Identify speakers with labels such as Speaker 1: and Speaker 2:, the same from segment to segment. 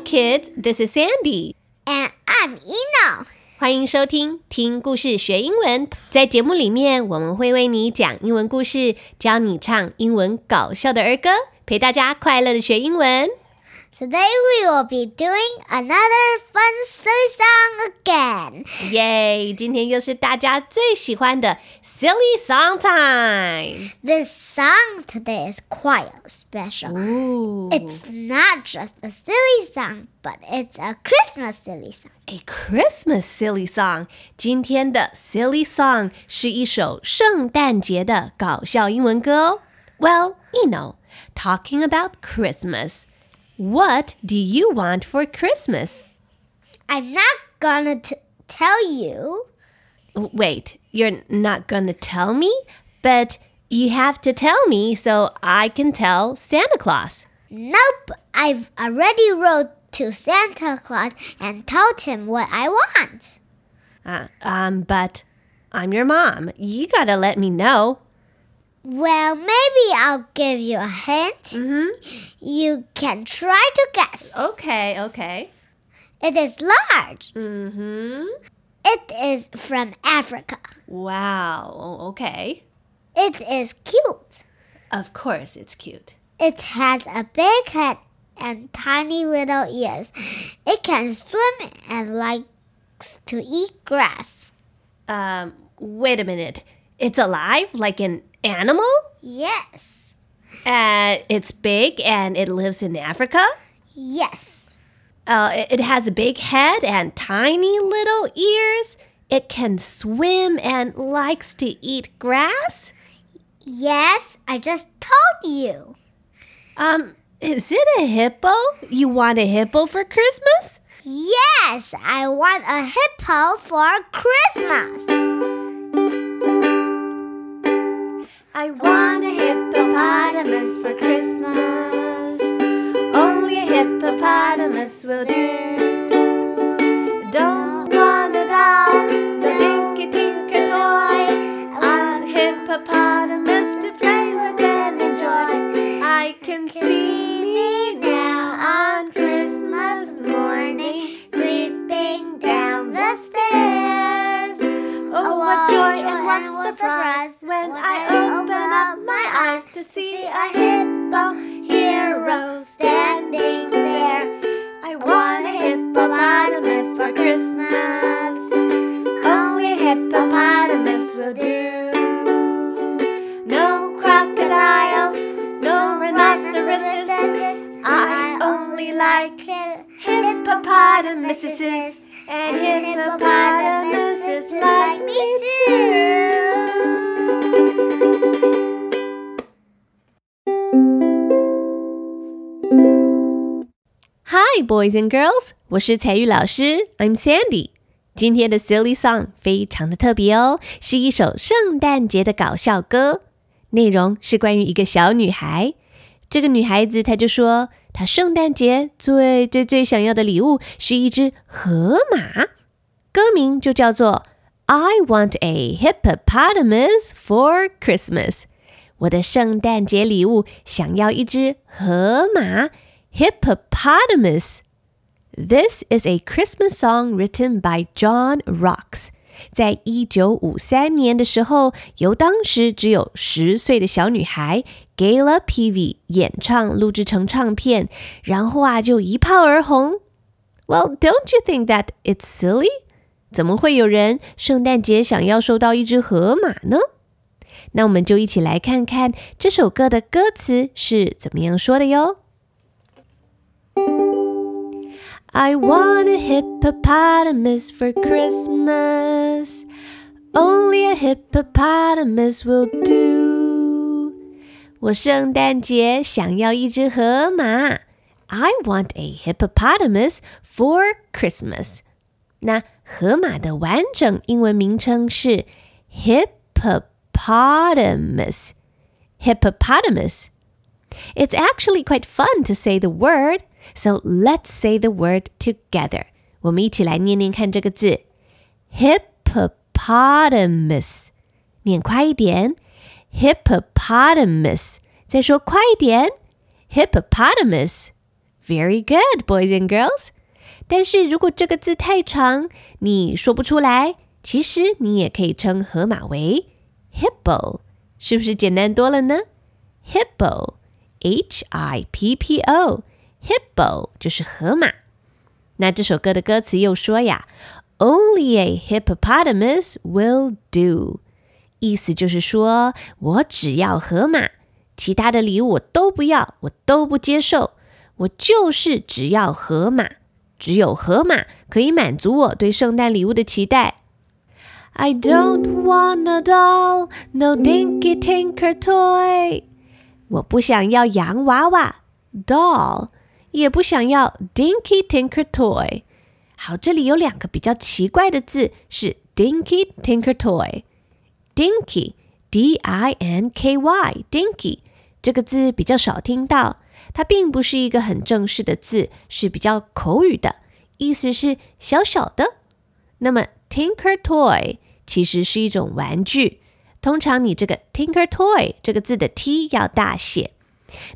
Speaker 1: kids, this is Sandy.
Speaker 2: And I'm Eno.
Speaker 1: 欢迎收听听故事学英文。在节目里面，我们会为你讲英文故事，教你唱英文搞笑的儿歌，陪大家快乐的学英文。
Speaker 2: Today we will be doing another fun silly song again.
Speaker 1: Yay！今天又是大家最喜欢的 Silly Song Time。
Speaker 2: This song today is quite special.
Speaker 1: Ooh.
Speaker 2: It's not just a silly song, but it's a Christmas silly song.
Speaker 1: A Christmas silly song。今天的 silly song 是一首圣诞节的搞笑英文歌哦。Well, you know, talking about Christmas. What do you want for Christmas?
Speaker 2: I'm not gonna t- tell you.
Speaker 1: Wait, you're not gonna tell me? But you have to tell me so I can tell Santa Claus.
Speaker 2: Nope, I've already wrote to Santa Claus and told him what I want.
Speaker 1: Uh, um, but I'm your mom. You gotta let me know.
Speaker 2: Well, maybe I'll give you a hint.
Speaker 1: Mm-hmm.
Speaker 2: You can try to guess.
Speaker 1: Okay, okay.
Speaker 2: It is large.
Speaker 1: Mm-hmm.
Speaker 2: It is from Africa.
Speaker 1: Wow. Okay.
Speaker 2: It is cute.
Speaker 1: Of course, it's cute.
Speaker 2: It has a big head and tiny little ears. It can swim and likes to eat grass.
Speaker 1: Um, wait a minute. It's alive, like an animal.
Speaker 2: Yes.
Speaker 1: Uh, it's big and it lives in Africa.
Speaker 2: Yes.
Speaker 1: Uh, it- it has a big head and tiny little ears. It can swim and likes to eat grass.
Speaker 2: Yes, I just told you.
Speaker 1: Um, is it a hippo? You want a hippo for Christmas?
Speaker 2: Yes, I want a hippo for Christmas.
Speaker 1: I want a hippopotamus for Christmas. Oh, Only a hippopotamus will do. like hippopotamuses, and hippopotamuses like me too. Hi, boys and girls，我是采聿老师，I'm Sandy。今天的 Silly Song 非常的特别哦，是一首圣诞节的搞笑歌，内容是关于一个小女孩。这个女孩子她就说他圣诞节最最最想要的礼物是一只河马。歌名就叫做 I want a hippopotamus for Christmas。我的圣诞节礼物想要一只河马 hippopotamus。This is a Christmas song written by John Rocks。在一九五三年的时候，由当时只有十岁的小女孩 Gayla Peevey 演唱录制成唱片，然后啊就一炮而红。Well, don't you think that it's silly？怎么会有人圣诞节想要收到一只河马呢？那我们就一起来看看这首歌的歌词是怎么样说的哟。I want a hippopotamus for Christmas. Only a hippopotamus will do. 我圣诞节想要一只河马。I want a hippopotamus for Christmas. 那河马的完整英文名称是 hippopotamus. Hippopotamus. It's actually quite fun to say the word, so let's say the word together. 我们一起来念念看这个字，hippopotamus。念快一点 ，hippopotamus。再说快一点，hippopotamus。 Very good, boys and girls. 但是如果这个字太长，你说不出来，其实你也可以称河马为 hippo，是不是简单多了呢？hippo，h i p p o，hippo 就是河马。那这首歌的歌词又说呀，Only a hippopotamus will do， 意思就是说我只要河马，其他的礼物我都不要，我都不接受，我就是只要河马，只有河马可以满足我对圣诞礼物的期待。I don't want a doll, no dinky tinker toy。我不想要洋娃娃 doll，也不想要 dinky tinker toy。好，这里有两个比较奇怪的字，是 dinky tinker toy。Dinky d i n k y dinky 这个字比较少听到，它并不是一个很正式的字，是比较口语的，意思是小小的。那么 tinker toy 其实是一种玩具，通常你这个 tinker toy 这个字的 t 要大写。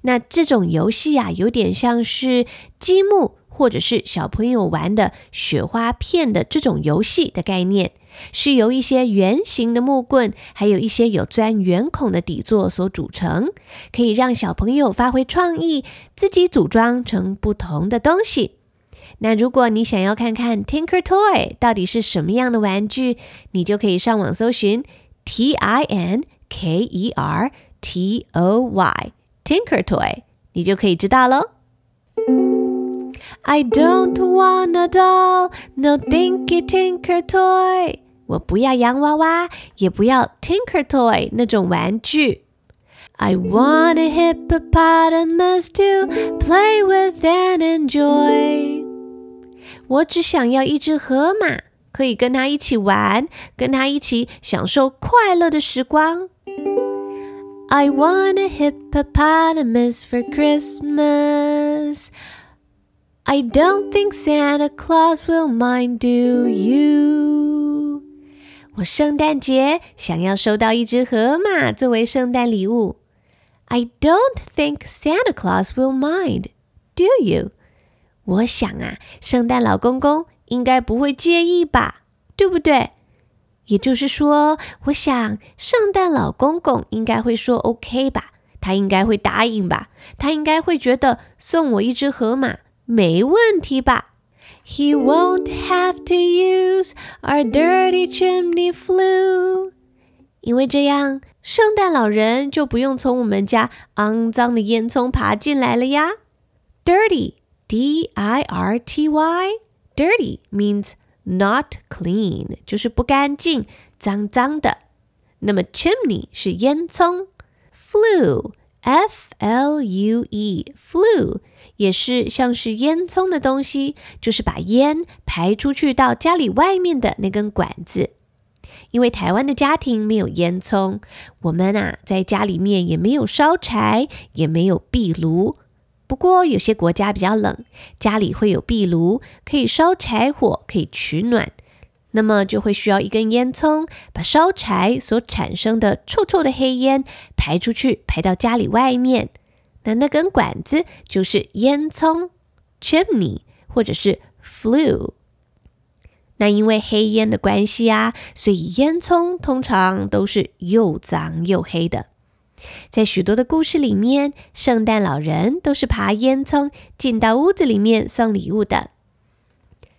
Speaker 1: 那这种游戏啊，有点像是积木或者是小朋友玩的雪花片的这种游戏的概念，是由一些圆形的木棍，还有一些有钻圆孔的底座所组成，可以让小朋友发挥创意，自己组装成不同的东西。那如果你想要看看 Tinker Toy 到底是什么样的玩具，你就可以上网搜寻 T I N K E R T O Y Tinker Toy，你就可以知道喽。I don't want a doll, no dinky tinker toy。我不要洋娃娃，也不要 Tinker Toy 那种玩具。I want a hippopotamus to play with and enjoy。我只想要一只河马，可以跟它一起玩，跟它一起享受快乐的时光。I want a hippopotamus for Christmas. I don't think Santa Claus will mind, do you? 我圣诞节想要收到一只河马作为圣诞礼物。I don't think Santa Claus will mind, do you? 我想啊，圣诞老公公应该不会介意吧，对不对？也就是说，我想圣诞老公公应该会说 OK 吧，他应该会答应吧，他应该会觉得送我一只河马没问题吧。He won't have to use our dirty chimney flue，因为这样，圣诞老人就不用从我们家肮脏的烟囱爬进来了呀。Dirty。D I R T Y dirty means not clean，就是不干净、脏脏的。那么 chimney 是烟囱，flue F L U E flue 也是像是烟囱的东西，就是把烟排出去到家里外面的那根管子。因为台湾的家庭没有烟囱，我们啊在家里面也没有烧柴，也没有壁炉。不过有些国家比较冷，家里会有壁炉，可以烧柴火，可以取暖。那么就会需要一根烟囱，把烧柴所产生的臭臭的黑烟排出去，排到家里外面。那那根管子就是烟囱 （chimney） 或者是 flue。那因为黑烟的关系啊，所以烟囱通常都是又脏又黑的。在许多的故事里面，圣诞老人都是爬烟囱进到屋子里面送礼物的。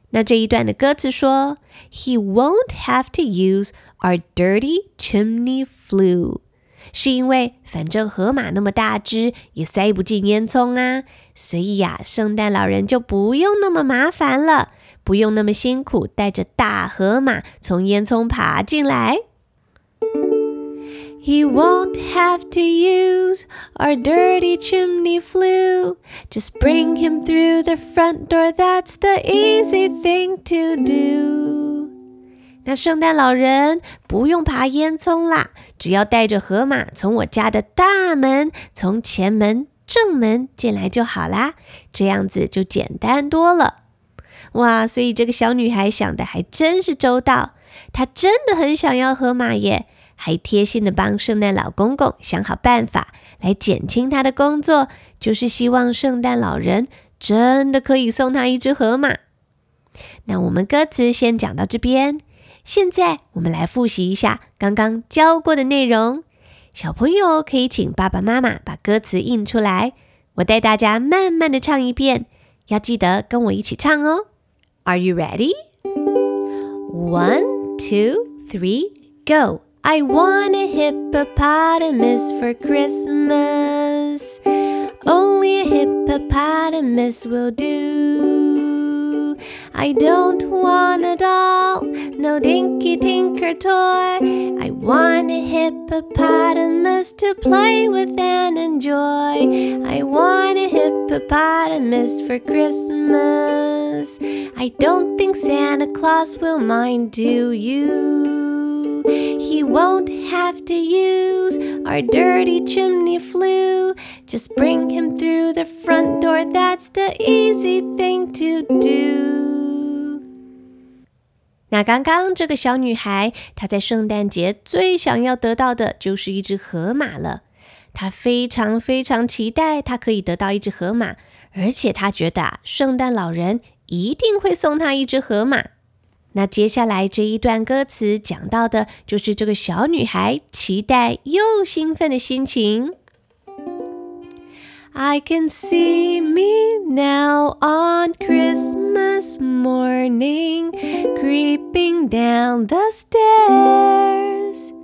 Speaker 1: 那这一段的歌词说：“He won't have to use our dirty chimney flue。”是因为反正河马那么大只，也塞不进烟囱啊，所以呀，圣诞老人就不用那么麻烦了，不用那么辛苦，带着大河马从烟囱爬进来。He won't have to use our dirty chimney flue. Just bring him through the front door, that's the easy thing to do. 那圣诞老人不用爬烟囱啦，只要带着河马从我家的大门，从前门正门进来就好啦，这样子就简单多了。哇，所以这个小女孩想的还真是周到，她真的很想要河马耶。还贴心的帮圣诞老公公想好办法来减轻他的工作，就是希望圣诞老人真的可以送他一只河马。那我们歌词先讲到这边，现在我们来复习一下刚刚教过的内容。小朋友可以请爸爸妈妈把歌词印出来，我带大家慢慢的唱一遍，要记得跟我一起唱哦。Are you ready? One, two, three, go! I want a hippopotamus for Christmas. Only a hippopotamus will do. I don't want a doll, no dinky tinker toy. I want a hippopotamus to play with and enjoy. I want a hippopotamus for Christmas. I don't think Santa Claus will mind, do you? He won't have to use our dirty chimney flue. Just bring him through the front door, that's the easy thing to do. 那刚刚这个小女孩，她在圣诞节最想要得到的就是一只河马了。她非常非常期待，她可以得到一只河马，而且她觉得啊，圣诞老人一定会送她一只河马。那接下来这一段歌词讲到的就是这个小女孩期待又兴奋的心情。I can see me now on Christmas morning, creeping down the stairs。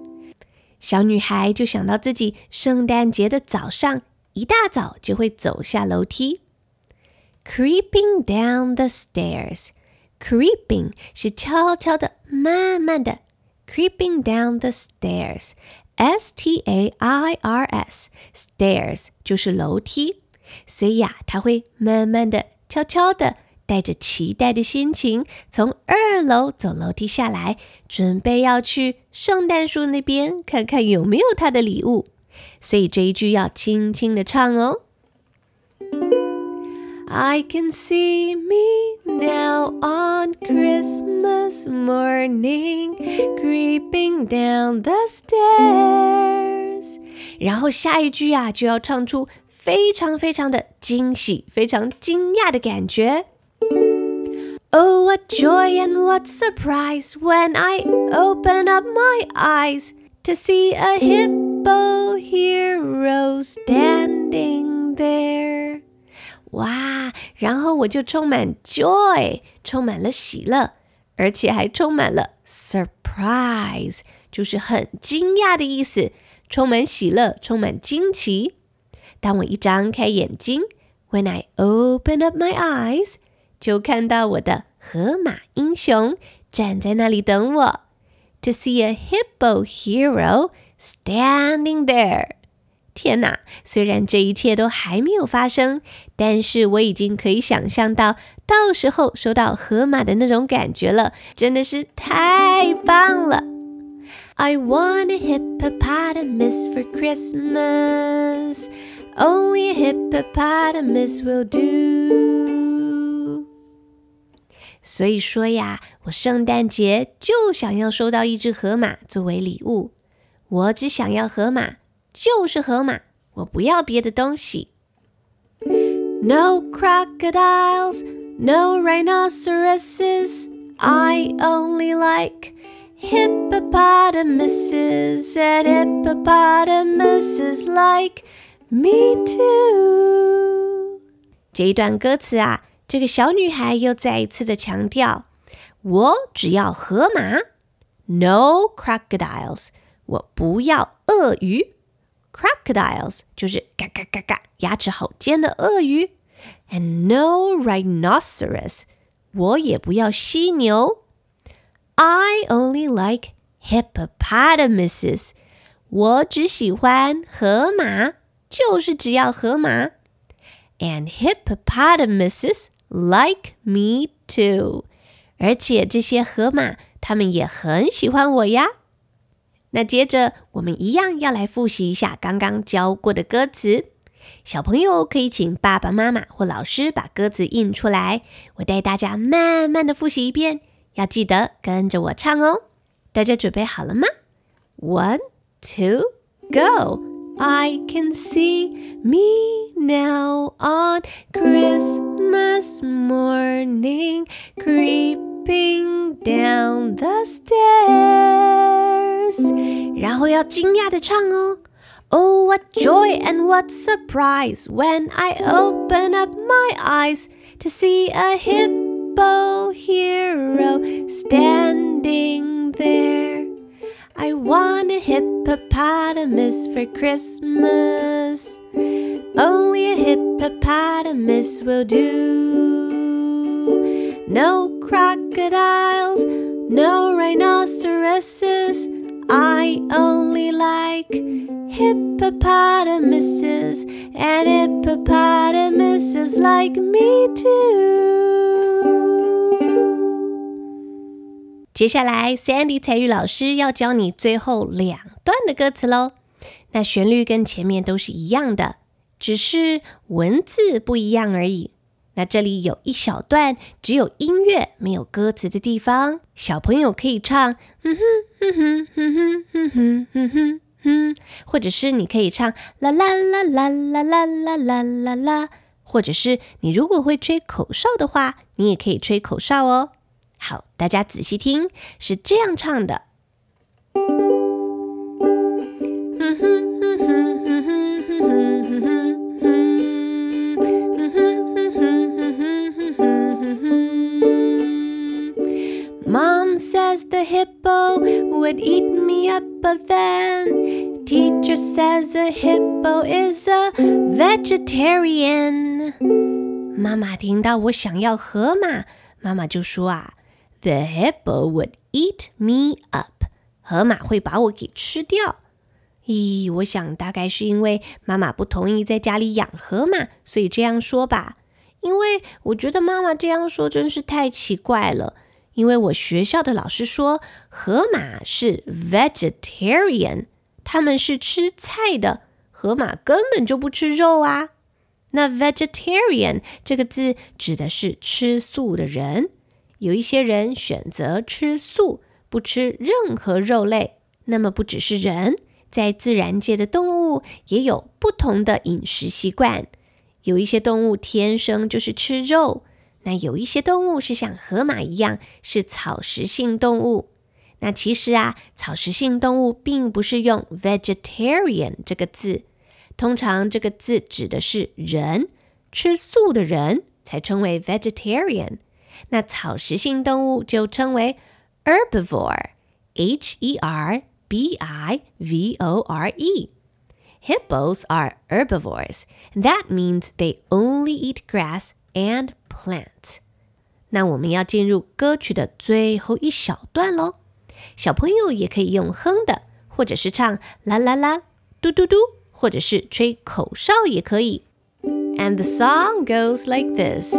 Speaker 1: 小女孩就想到自己圣诞节的早上，一大早就会走下楼梯，creeping down the stairs。creeping 是悄悄的、慢慢的，creeping down the stairs。 S T A I R S，stairs 就是楼梯，所以呀，他会慢慢的、悄悄的，带着期待的心情，从二楼走楼梯下来，准备要去圣诞树那边看看有没有他的礼物。所以这一句要轻轻的唱哦。I can see me now on Christmas morning, creeping down the stairs。然后下一句啊，就要唱出非常非常的惊喜、非常惊讶的感觉。Oh, what joy and what surprise when I open up my eyes to see a hippo hero standing there. 哇！然后我就充满 joy，充满了喜乐，而且还充满了 surprise，就是很惊讶的意思，充满喜乐，充满惊奇。当我一张开眼睛，When I open up my eyes，就看到我的河马英雄站在那里等我。To see a hippo hero standing there。天哪！虽然这一切都还没有发生，但是我已经可以想象到到时候收到河马的那种感觉了，真的是太棒了！I want a hippopotamus for Christmas. Only a hippopotamus will do. 所以说呀，我圣诞节就想要收到一只河马作为礼物，我只想要河马。就是河马，我不要别的东西。No crocodiles, no rhinoceroses. I only like hippopotamuses, and hippopotamuses like me too. 这一段歌词啊，这个小女孩又再一次的强调：我只要河马，no crocodiles，我不要鳄鱼。 crocodiles 就是嘎嘎嘎嘎牙齿好尖的鳄鱼，and no rhinoceros，我也不要犀牛。I only like hippopotamuses，我只喜欢河马，就是只要河马。And hippopotamuses like me too，而且这些河马，它们也很喜欢我呀。 那接着我们一样要来复习一下刚刚教过的歌词。小朋友可以请爸爸妈妈或老师把歌词印出来，我带大家慢慢的复习一遍，要记得跟着我唱哦。大家准备好了吗？One, two, go. I can see me now on Christmas morning creeping down the stairs. 然后要惊讶的唱哦。Oh, what joy and what surprise when I open up my eyes to see a hippo hero standing there. I want a hippopotamus for Christmas. Only a hippopotamus will do. No crocodiles, no rhinoceroses. I only like hippopotamuses, and hippopotamuses like me too. 接下来，Sandy 采聿老师要教你最后两段的歌词喽。那旋律跟前面都是一样的，只是文字不一样而已。那这里有一小段只有音乐没有歌词的地方，小朋友可以唱，哼哼哼哼哼哼哼哼哼哼，或者是你可以唱啦啦啦啦啦啦啦啦啦啦，或者是你如果会吹口哨的话，你也可以吹口哨哦。好，大家仔细听，是这样唱的。哼哼哼哼哼哼哼哼哼 would eat me up, but then teacher says a hippo is a vegetarian. 妈妈听到我想要河马，妈妈就说啊，The hippo would eat me up. 河马会把我给吃掉。咦，我想大概是因为妈妈不同意在家里养河马，所以这样说吧。因为我觉得妈妈这样说真是太奇怪了。因为我学校的老师说，河马是 vegetarian，他们是吃菜的，河马根本就不吃肉啊。那 vegetarian 这个字指的是吃素的人，有一些人选择吃素，不吃任何肉类。那么不只是人，在自然界的动物也有不同的饮食习惯，有一些动物天生就是吃肉。那有一些动物是像河马一样是草食性动物。那其实啊，草食性动物并不是用 vegetarian 这个字，通常这个字指的是人，吃素的人才称为 vegetarian。那草食性动物就称为 herbivore，h e r b i v o r e。Hippos are herbivores. That means they only eat grass and plant。那我们要进入歌曲的最后一小段喽。小朋友也可以用哼的，或者是唱啦啦啦、嘟嘟嘟，或者是吹口哨也可以。And the song goes like this.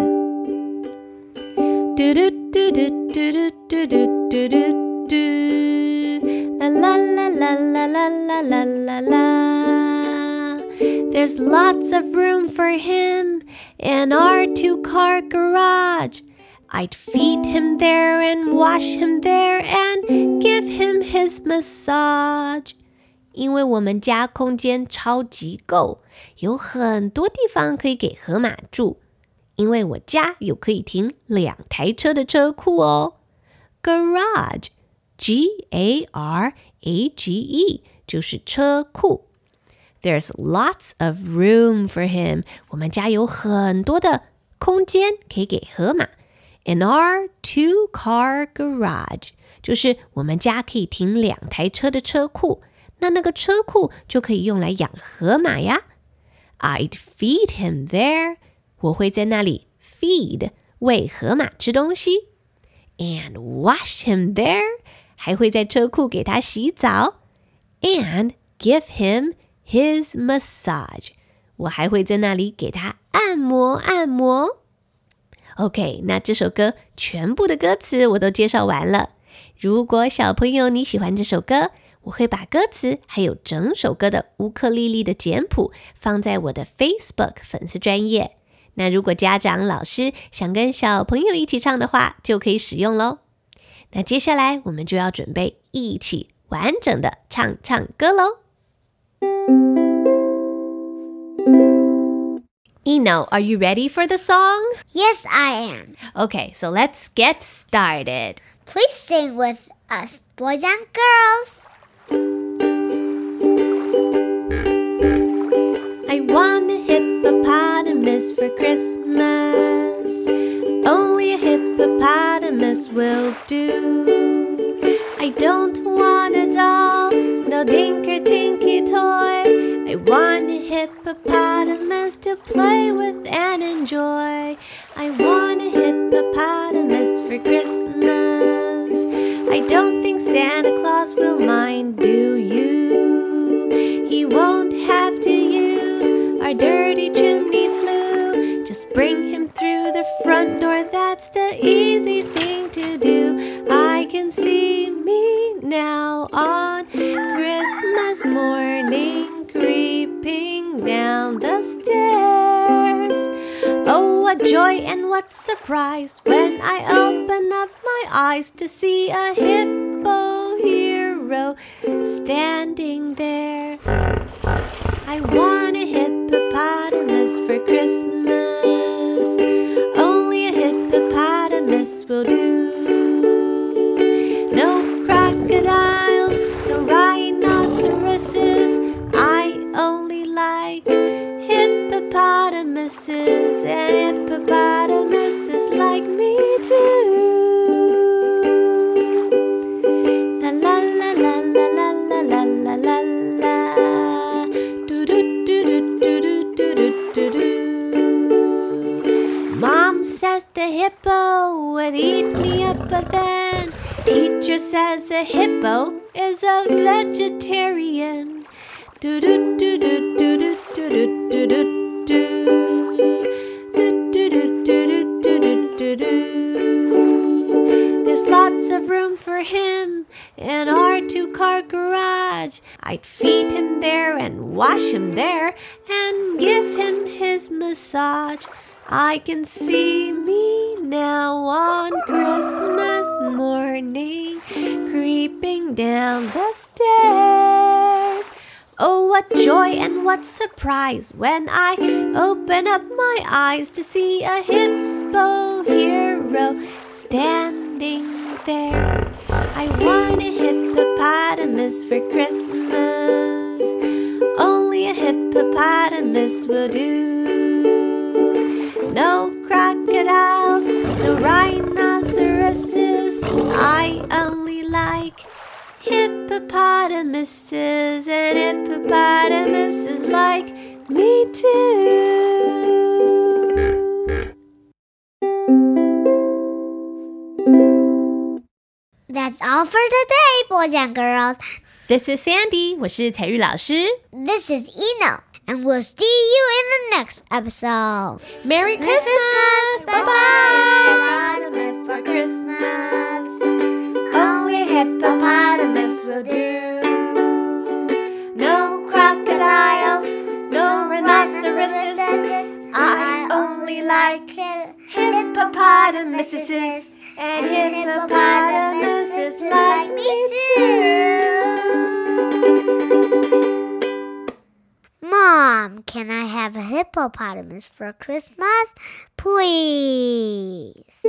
Speaker 1: Do do do do do do do do do do. La la la la la la la la la la. There's lots of room for him in our two car garage. I'd feed him there and wash him there and give him his massage. 因为我们家空间超级够，有很多地方可以给河马住。因为我家有可以停两台车的车库哦。Garage，G A R A G E，就是车库。 There's lots of room for him。我们家有很多的空间可以给河马。In our two-car garage，就是我们家可以停两台车的车库。那那个车库就可以用来养河马呀。I'd feed him there。我会在那里 feed 喂河马吃东西，and wash him there。还会在车库给他洗澡，and give him his massage，我还会在那里给他按摩按摩。OK，那这首歌全部的歌词我都介绍完了。如果小朋友你喜欢这首歌，我会把歌词还有整首歌的乌克丽丽的简谱放在我的 Facebook 粉丝专页。那如果家长、老师想跟小朋友一起唱的话，就可以使用喽。那接下来我们就要准备一起完整的唱唱歌喽。Eno, are you ready for the song?
Speaker 2: Yes, I am.
Speaker 1: Okay, so let's get started.
Speaker 2: Please sing with us, boys and girls.
Speaker 1: Morning creeping down the stairs. Oh, what joy and what surprise when I open up my eyes to see a hippo hero standing there. I want a hippopotamus for Christmas. And hippopotamuses like me too. La la la la la la la la la la. Do do do do do do do do do do. Mom says the hippo would eat me up, but then teacher says a hippo is a vegetarian. Do do do do do do him in our two car garage. I'd feed him there and wash him there and give him his massage. I can see me now on Christmas morning, creeping down the stairs. Oh, what joy and what surprise when I open up my eyes to see a hippo hero standing there. I want a hippopotamus for Christmas. Only a hippopotamus will do. No crocodiles, no rhinoceroses. I only like hippopotamuses, and hippopotamuses like me too.
Speaker 2: That's all for today, boys and girls.
Speaker 1: This is Sandy，我是彩玉老师。
Speaker 2: This is Eno, and we'll see you in the next episode.
Speaker 1: Merry Christmas!
Speaker 2: Christmas!
Speaker 1: Bye
Speaker 2: Bye-bye.
Speaker 1: bye!
Speaker 2: Hippopotamus for Christmas. Only hippopotamus will do.
Speaker 1: No crocodiles, no rhinoceroses. I only like hippopotamuses, and hippopotamuses like me too.
Speaker 2: Mom, can I have a hippopotamus for Christmas? Please.